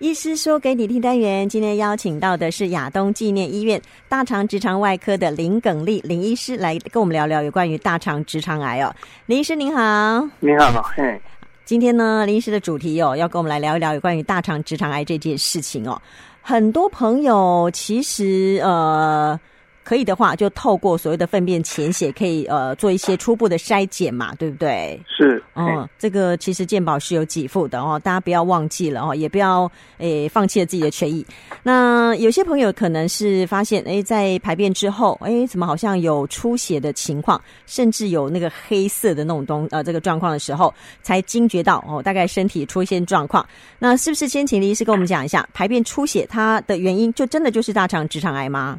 医师说给你听单元，今天邀请到的是亚东纪念医院大肠直肠外科的林耿立林医师来跟我们聊聊有关于大肠直肠癌哦。林医师您好，您好，嘿，今天呢，林医师的主题哦，要跟我们来聊一聊有关于大肠直肠癌这件事情哦。很多朋友其实呃。可以的话，就透过所谓的粪便潜血，可以呃做一些初步的筛检嘛，对不对？是，嗯，这个其实健保是有给付的哦，大家不要忘记了哦，也不要诶、欸、放弃了自己的权益。那有些朋友可能是发现，诶、欸，在排便之后，诶、欸，怎么好像有出血的情况，甚至有那个黑色的那种东呃这个状况的时候，才惊觉到哦，大概身体出现状况。那是不是先请李医师跟我们讲一下，排便出血它的原因，就真的就是大肠直肠癌吗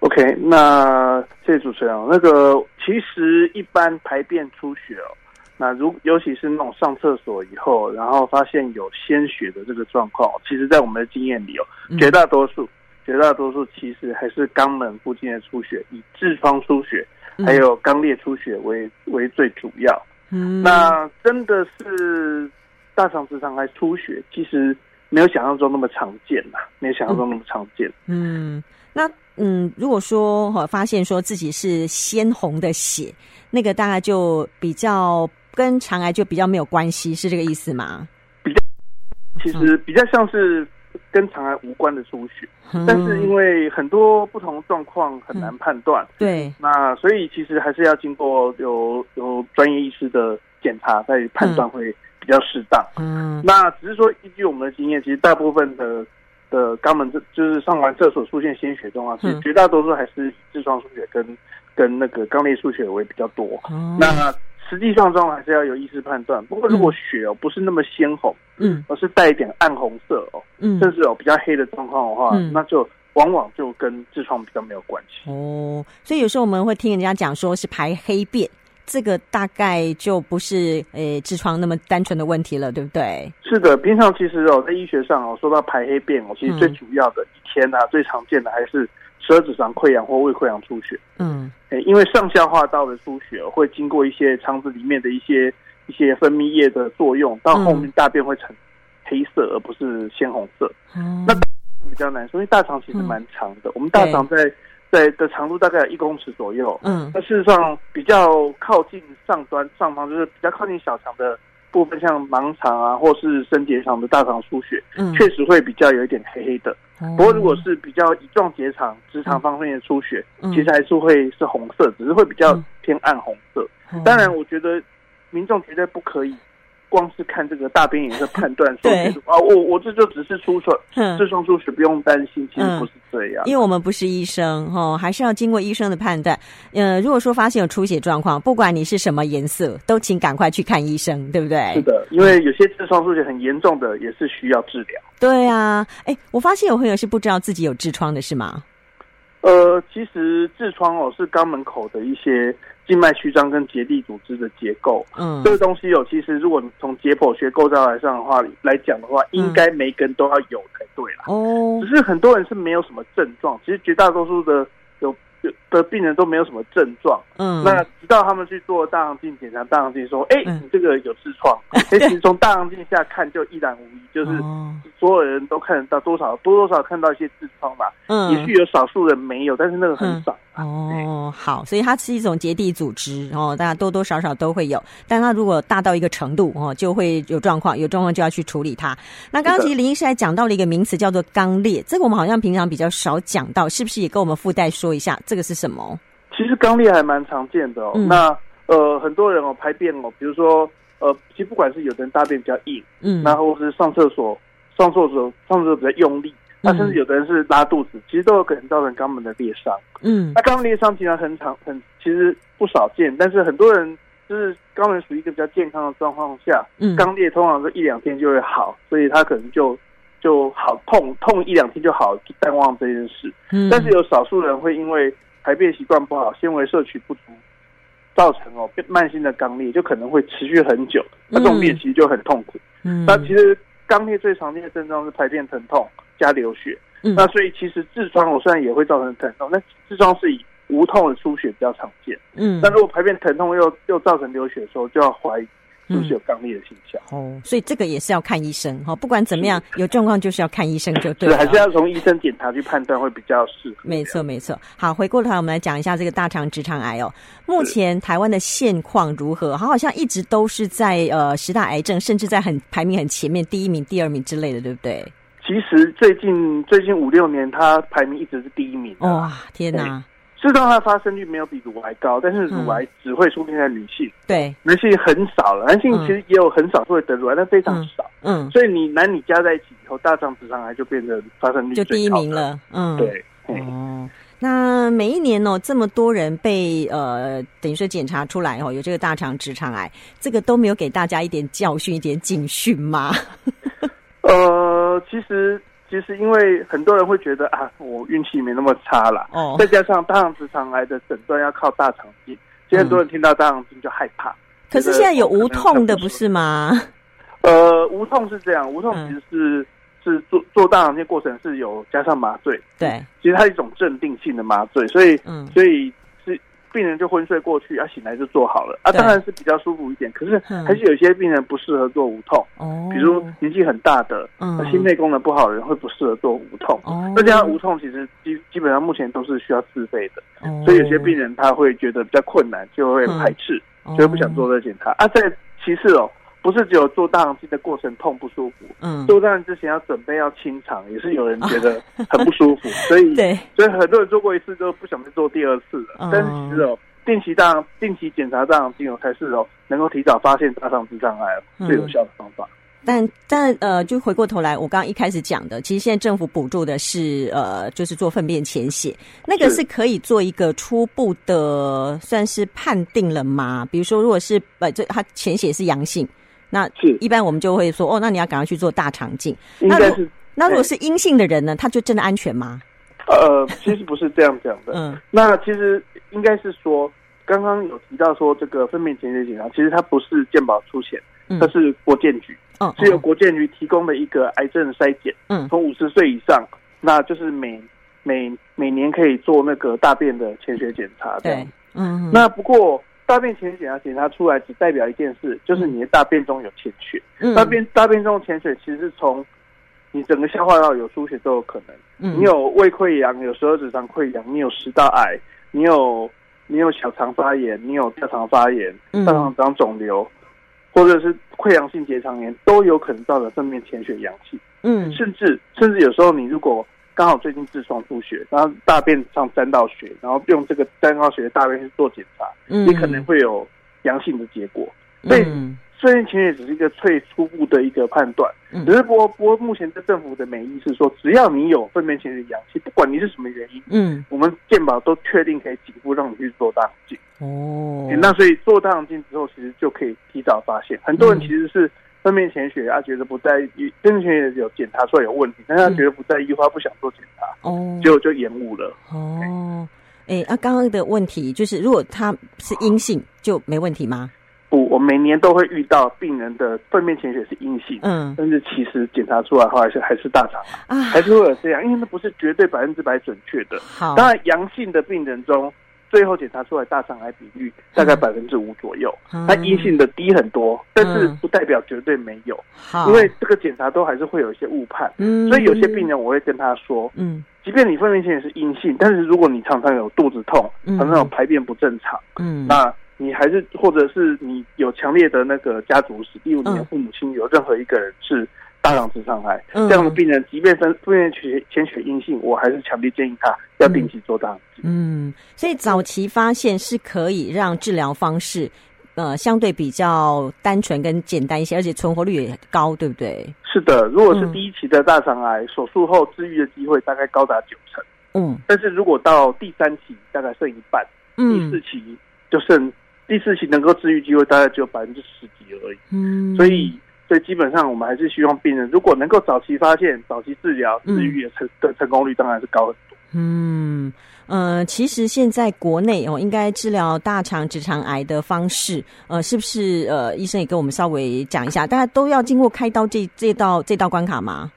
？OK，那谢谢主持人。那个其实一般排便出血哦，那如尤其是那种上厕所以后，然后发现有鲜血的这个状况，其实在我们的经验里哦，绝大多数、绝大多数其实还是肛门附近的出血，以痔疮出血还有肛裂出血为为最主要。嗯，那真的是大肠直肠癌出血，其实没有想象中那么常见呐，没有想象中那么常见。嗯，那。嗯，如果说哈发现说自己是鲜红的血，那个大概就比较跟肠癌就比较没有关系，是这个意思吗？比较，其实比较像是跟肠癌无关的输血，嗯、但是因为很多不同状况很难判断、嗯，对，那所以其实还是要经过有有专业医师的检查，再判断会比较适当。嗯，那只是说依据我们的经验，其实大部分的。的肛门，这就是上完厕所出现鲜血状况，是绝大多数还是痔疮出血跟跟那个肛裂出血为比较多。嗯、那实际上状况还是要有医师判断。不过如果血哦不是那么鲜红，嗯，而是带一点暗红色哦，嗯，甚至有比较黑的状况的话，嗯、那就往往就跟痔疮比较没有关系。哦，所以有时候我们会听人家讲说是排黑便。这个大概就不是诶痔疮那么单纯的问题了，对不对？是的，平常其实哦，在医学上哦，说到排黑便哦，其实最主要的一天啊，最常见的还是十二指肠溃疡或胃溃疡出血。嗯，诶，因为上下化道的出血会经过一些肠子里面的一些一些分泌液的作用，到后面大便会呈黑色，而不是鲜红色。嗯，那比较难说，因为大肠其实蛮长的，嗯，我们大肠在。对的长度大概有一公尺左右。嗯，那事实上比较靠近上端上方，就是比较靠近小肠的部分，像盲肠啊，或是升结肠的大肠出血，嗯，确实会比较有一点黑黑的。嗯、不过如果是比较乙状结肠、直肠方面的出血，嗯、其实还是会是红色，只是会比较偏暗红色。嗯、当然，我觉得民众绝对不可以。光是看这个大便颜色判断 说，对啊，我我这就只是出错，痔疮出血不用担心，其实不是这样。因为我们不是医生哦，还是要经过医生的判断。呃，如果说发现有出血状况，不管你是什么颜色，都请赶快去看医生，对不对？是的，因为有些痔疮出血很严重的，也是需要治疗。对啊，哎，我发现有朋友是不知道自己有痔疮的，是吗？呃，其实痔疮哦是肛门口的一些静脉曲张跟结缔组织的结构。嗯，这个东西有，其实如果你从解剖学构造来上的话来讲的话，应该每根都要有才对啦。哦，只是很多人是没有什么症状，其实绝大多数的有有。的病人都没有什么症状，嗯，那直到他们去做大肠镜检查，大肠镜说，哎、欸，你这个有痔疮，哎、嗯，其实从大肠镜下看就一览无遗，就是所有人都看得到，多少多多少看到一些痔疮吧，嗯，也许有少数人没有，但是那个很少。哦，好，所以它是一种结缔组织哦，大家多多少少都会有，但它如果大到一个程度哦，就会有状况，有状况就要去处理它。那刚刚其实林医师还讲到了一个名词叫做肛裂，这个我们好像平常比较少讲到，是不是也跟我们附带说一下，这个是什么？其实肛裂还蛮常见的哦。嗯、那呃，很多人哦排便哦，比如说呃，其实不管是有的人大便比较硬，嗯，然后是上厕所上厕所上厕所比较用力。那甚至有的人是拉肚子，其实都有可能造成肛门的裂伤。嗯，那肛门裂伤其实很常很其实不少见，但是很多人就是肛门属于一个比较健康的状况下，嗯，肛裂通常是一两天就会好，所以他可能就就好痛痛一两天就好，就淡忘这件事。嗯，但是有少数人会因为排便习惯不好，纤维摄取不足，造成哦慢性的肛裂，就可能会持续很久。那这种裂其实就很痛苦。嗯，那其实肛裂最常见的症状是排便疼痛。加流血，嗯、那所以其实痔疮我虽然也会造成疼痛，但痔疮是以无痛的出血比较常见。嗯，但如果排便疼痛又又造成流血的时候，就要怀疑是不是有肛裂的现象？哦，所以这个也是要看医生哈。不管怎么样，有状况就是要看医生就对了。还是要从医生检查去判断会比较适合。没错，没错。好，回过头来我们来讲一下这个大肠直肠癌哦。目前台湾的现况如何？好，好像一直都是在呃十大癌症，甚至在很排名很前面，第一名、第二名之类的，对不对？其实最近最近五六年，它排名一直是第一名。哇，天哪！知道它发生率没有比乳癌高，但是乳癌只会出现在女性，对，男性很少了。男性其实也有很少会得乳癌，但非常少。嗯，所以你男女加在一起以后，大肠直肠癌就变得发生率就第一名了。嗯，对。哦，那每一年哦，这么多人被呃，等于说检查出来哦，有这个大肠直肠癌，这个都没有给大家一点教训、一点警讯吗？呃，其实。其实，因为很多人会觉得啊，我运气没那么差啦。哦，再加上大肠直肠癌的诊断要靠大肠镜，其实很多人听到大肠镜就害怕。可是现在有无痛的，不是吗？呃，无痛是这样，无痛其实是、嗯、是做做大肠镜过程是有加上麻醉。对，其实它是一种镇定性的麻醉，所以，嗯，所以。病人就昏睡过去，啊，醒来就做好了啊，当然是比较舒服一点。可是还是有些病人不适合做无痛，哦，比如年纪很大的，嗯，心肺功能不好的人会不适合做无痛。哦，那这样无痛其实基基本上目前都是需要自费的，哦，所以有些病人他会觉得比较困难，就会排斥，就会不想做这个检查啊。再其次哦。不是只有做大肠镜的过程痛不舒服，嗯，做大肠之前要准备要清肠，也是有人觉得 很不舒服，所以对，所以很多人做过一次就不想再做第二次了。嗯、但是其实哦，定期大定期检查大肠镜哦，才是哦能够提早发现大肠直肠癌最有效的方法。嗯、但但呃，就回过头来，我刚刚一开始讲的，其实现在政府补助的是呃，就是做粪便潜血，那个是可以做一个初步的算是判定了吗？比如说，如果是呃，这他潜血是阳性。那是一般我们就会说哦，那你要赶快去做大肠镜。那如果那如果是阴性的人呢，他就真的安全吗？呃，其实不是这样讲的。嗯，那其实应该是说，刚刚有提到说这个分娩前血检查，其实它不是健保出钱，它是国健局，嗯，是由国健局提供的一个癌症筛检。嗯，从五十岁以上，那就是每每每年可以做那个大便的潜血检查。对，嗯，那不过。大便潜血啊，检查出来只代表一件事，就是你的大便中有潜血。嗯、大便大便中潜血其实是从你整个消化道有出血都有可能。嗯、你有胃溃疡，有十二指肠溃疡，你有食道癌，你有你有小肠发炎，你有大肠发炎，大肠长肿瘤，或者是溃疡性结肠炎，都有可能造成正面潜血阳性。嗯，甚至甚至有时候你如果刚好最近痔疮出血，然后大便上沾到血，然后用这个沾到血的大便去做检查，嗯，你可能会有阳性的结果。所以，粪便潜血只是一个最初步的一个判断。只是不过，不过目前的政府的美意是说，只要你有粪便潜血阳性，不管你是什么原因，嗯，我们健保都确定可以给付让你去做大肠镜。哦，那所以做大肠镜之后，其实就可以提早发现。很多人其实是。粪便潜血，他觉得不在意，粪便潜血有检查出来有问题，但是他觉得不在意的话，不想做检查，哦，结果就延误了。哦，哎，那刚刚的问题就是，如果他是阴性，就没问题吗？不，我每年都会遇到病人的粪便潜血是阴性，嗯，但是其实检查出来的话，还是还是大肠啊，还是会有这样，因为那不是绝对百分之百准确的。好，当然阳性的病人中。最后检查出来大肠癌比率大概百分之五左右，它阴性的低很多，但是不代表绝对没有，因为这个检查都还是会有一些误判，所以有些病人我会跟他说，嗯，即便你粪便潜血是阴性，但是如果你常常有肚子痛，常常有排便不正常，嗯，那你还是或者是你有强烈的那个家族史，例如你的父母亲有任何一个人是。大肠直肠癌这样的病人，即便分粪便潜血潜血阴性，我还是强烈建议他要定期做大肠镜。嗯，所以早期发现是可以让治疗方式呃相对比较单纯跟简单一些，而且存活率也高，对不对？是的，如果是第一期的大肠癌，手术后治愈的机会大概高达九成。嗯，但是如果到第三期，大概剩一半，嗯，第四期就剩第四期能够治愈机会大概只有百分之十几而已。嗯，所以。所以基本上，我们还是希望病人如果能够早期发现、早期治疗，治愈的成的成功率当然是高很多。嗯，呃，其实现在国内哦，应该治疗大肠直肠癌的方式，呃，是不是呃，医生也跟我们稍微讲一下？大家都要经过开刀这这道这道关卡吗？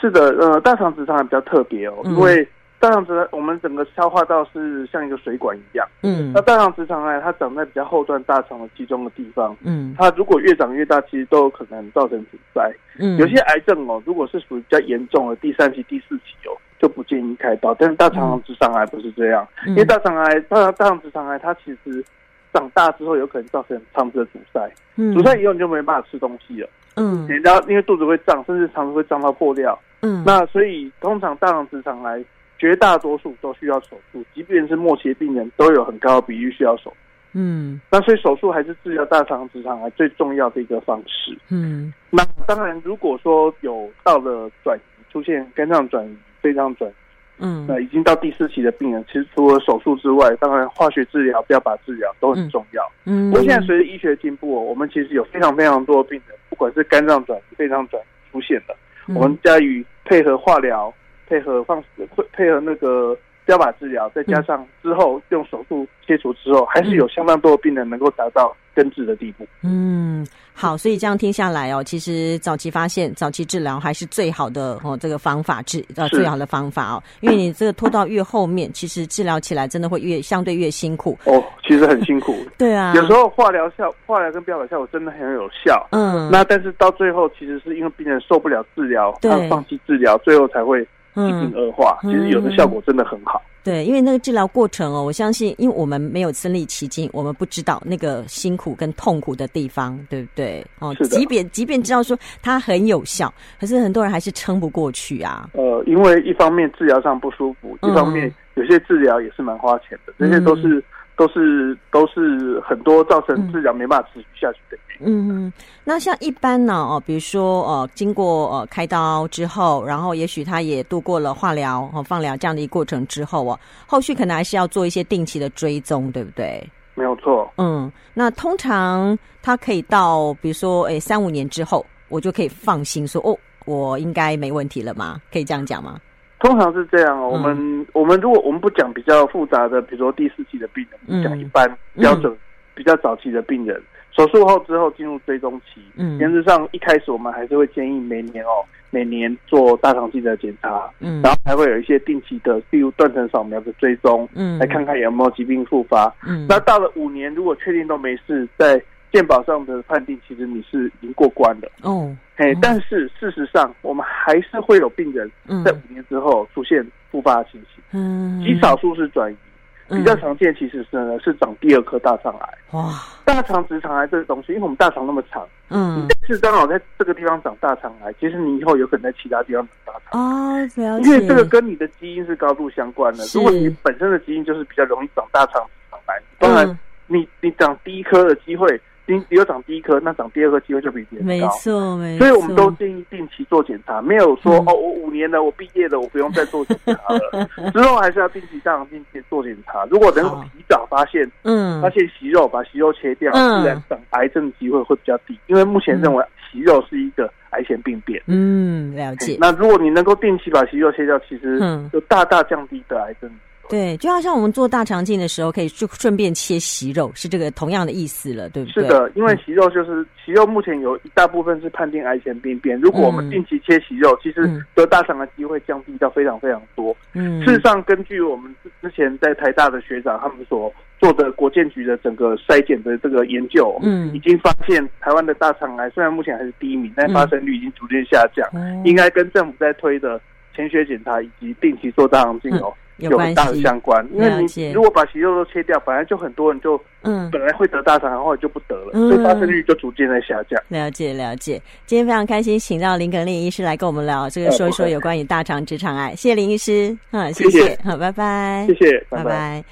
是的，呃，大肠直肠癌比较特别哦，因为大肠直我们整个消化道是像一个水管一样，嗯，那大肠直肠癌它长在比较后段大肠的集中的地方，嗯，它如果越长越大，其实都有可能造成阻塞，嗯，有些癌症哦，如果是属于比较严重的第三期、第四期哦，就不建议开刀，但是大肠直肠癌不是这样，嗯、因为大肠癌、大大肠直肠癌它其实长大之后有可能造成肠子的阻塞，嗯，阻塞以后你就没办法吃东西了，嗯，然后因为肚子会胀，甚至肠子会胀到破掉，嗯，那所以通常大肠直肠癌。绝大多数都需要手术，即便是末期的病人，都有很高的比例需要手术。嗯，那所以手术还是治疗大肠直肠癌最重要的一个方式。嗯，那当然，如果说有到了转移，出现肝脏转移、肺脏转移，嗯，那已经到第四期的病人，其实除了手术之外，当然化学治疗、标靶治疗都很重要。嗯，不过现在随着医学进步，我们其实有非常非常多的病人，不管是肝脏转移、肺脏转移出现的，嗯、我们加以配合化疗。配合放配配合那个标靶治疗，再加上之后用手术切除之后，还是有相当多的病人能够达到根治的地步。嗯，好，所以这样听下来哦，其实早期发现、早期治疗还是最好的哦，这个方法治呃最好的方法哦，因为你这个拖到越后面，其实治疗起来真的会越相对越辛苦哦，其实很辛苦。对啊，有时候化疗效化疗跟标靶效果真的很有效，嗯，那但是到最后其实是因为病人受不了治疗，他放弃治疗，最后才会。疾病恶化，其实有的效果真的很好。嗯、对，因为那个治疗过程哦，我相信，因为我们没有身历其境，我们不知道那个辛苦跟痛苦的地方，对不对？哦，即便即便知道说它很有效，可是很多人还是撑不过去啊。呃，因为一方面治疗上不舒服，一方面有些治疗也是蛮花钱的，嗯、这些都是都是都是很多造成治疗没办法持续下去的。嗯嗯，那像一般呢，哦，比如说，呃，经过呃开刀之后，然后也许他也度过了化疗、和放疗这样的一个过程之后哦，后续可能还是要做一些定期的追踪，对不对？没有错。嗯，那通常他可以到，比如说，哎，三五年之后，我就可以放心说，哦，我应该没问题了吗？可以这样讲吗？通常是这样哦。我们、嗯、我们如果我们不讲比较复杂的，比如说第四期的病人，讲、嗯、一般标准、嗯、比较早期的病人。手术后之后进入追踪期，嗯，原则上一开始我们还是会建议每年哦，每年做大肠镜的检查，嗯，然后还会有一些定期的，例如断层扫描的追踪，嗯，来看看有没有疾病复发，嗯，那到了五年，如果确定都没事，在健保上的判定，其实你是已经过关了，哦，嘿，但是事实上，我们还是会有病人在五年之后出现复发的情形，嗯，极少数是转移。比较常见其实是呢，是长第二颗大肠癌。哇，大肠直肠癌这个东西，因为我们大肠那么长，嗯，是刚好在这个地方长大肠癌，其实你以后有可能在其他地方长大肠癌。哦，了解。因为这个跟你的基因是高度相关的。如果你本身的基因就是比较容易长大肠直肠癌，当然你你长第一颗的机会。你有长第一颗，那长第二颗机会就比别人高。没错，没错。所以我们都建议定期做检查，没有说、嗯、哦，我五年了，我毕业了，我不用再做检查了。之后还是要定期上定期做检查。如果能够提早发现，嗯，发现息肉，把息肉切掉，自、嗯、然长癌症的机会会比较低。因为目前认为息肉是一个癌前病变。嗯，了解。那如果你能够定期把息肉切掉，其实就大大降低得癌症。对，就好像我们做大肠镜的时候，可以就顺便切息肉，是这个同样的意思了，对不对？是的，因为息肉就是息肉，目前有一大部分是判定癌前病变。如果我们定期切息肉，嗯、其实得大肠的机会降低到非常非常多。嗯，事实上，根据我们之前在台大的学长他们所做的国建局的整个筛检的这个研究，嗯，已经发现台湾的大肠癌虽然目前还是第一名，但发生率已经逐渐下降。嗯、应该跟政府在推的潜血检查以及定期做大肠镜哦。嗯有很大的相关，因为你如果把息肉都切掉，本来就很多人就嗯，本来会得大肠癌，后来就不得了，嗯、所以发生率就逐渐在下降。了解了解，今天非常开心，请到林耿丽医师来跟我们聊这个，说一说有关于大肠直肠癌。谢谢林医师，嗯，谢谢，谢谢好，拜拜，谢谢，拜拜。拜拜。